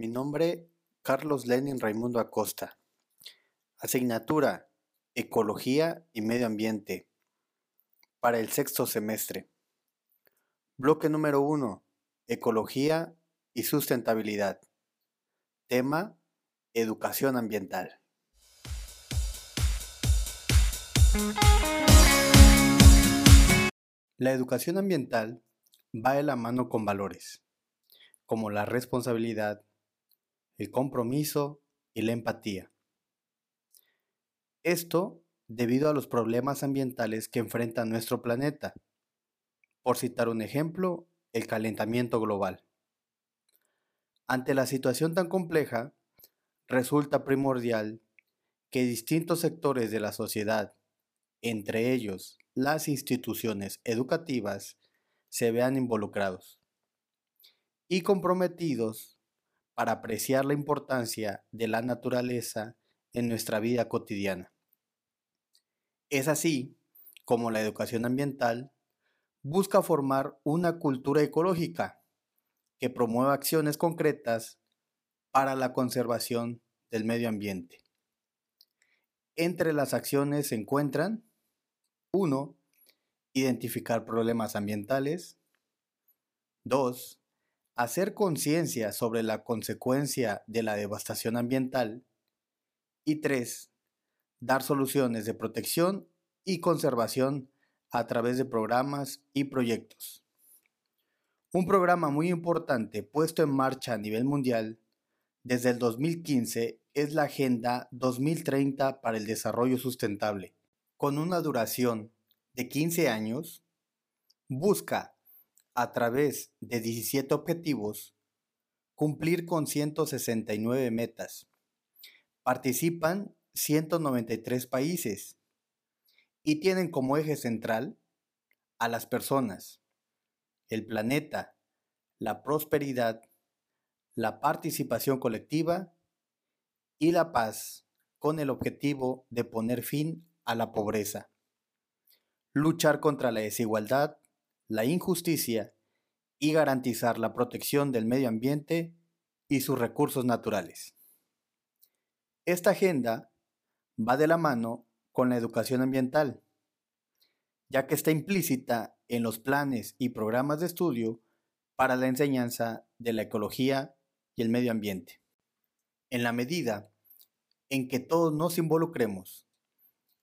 Mi nombre, Carlos Lenin Raimundo Acosta. Asignatura, Ecología y Medio Ambiente. Para el sexto semestre. Bloque número 1. Ecología y sustentabilidad. Tema, Educación ambiental. La educación ambiental va de la mano con valores, como la responsabilidad, el compromiso y la empatía. Esto debido a los problemas ambientales que enfrenta nuestro planeta. Por citar un ejemplo, el calentamiento global. Ante la situación tan compleja, resulta primordial que distintos sectores de la sociedad, entre ellos las instituciones educativas, se vean involucrados y comprometidos para apreciar la importancia de la naturaleza en nuestra vida cotidiana. Es así como la educación ambiental busca formar una cultura ecológica que promueva acciones concretas para la conservación del medio ambiente. Entre las acciones se encuentran 1. Identificar problemas ambientales. 2 hacer conciencia sobre la consecuencia de la devastación ambiental. Y tres, dar soluciones de protección y conservación a través de programas y proyectos. Un programa muy importante puesto en marcha a nivel mundial desde el 2015 es la Agenda 2030 para el Desarrollo Sustentable. Con una duración de 15 años, busca a través de 17 objetivos, cumplir con 169 metas. Participan 193 países y tienen como eje central a las personas, el planeta, la prosperidad, la participación colectiva y la paz con el objetivo de poner fin a la pobreza, luchar contra la desigualdad la injusticia y garantizar la protección del medio ambiente y sus recursos naturales. Esta agenda va de la mano con la educación ambiental, ya que está implícita en los planes y programas de estudio para la enseñanza de la ecología y el medio ambiente. En la medida en que todos nos involucremos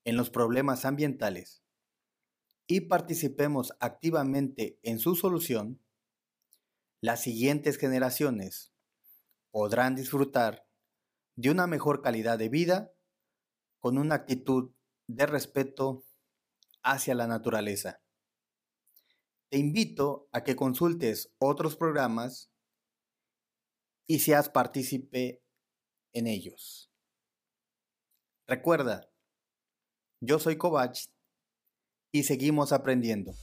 en los problemas ambientales y participemos activamente en su solución, las siguientes generaciones podrán disfrutar de una mejor calidad de vida con una actitud de respeto hacia la naturaleza. Te invito a que consultes otros programas y seas partícipe en ellos. Recuerda, yo soy Kovach y seguimos aprendiendo.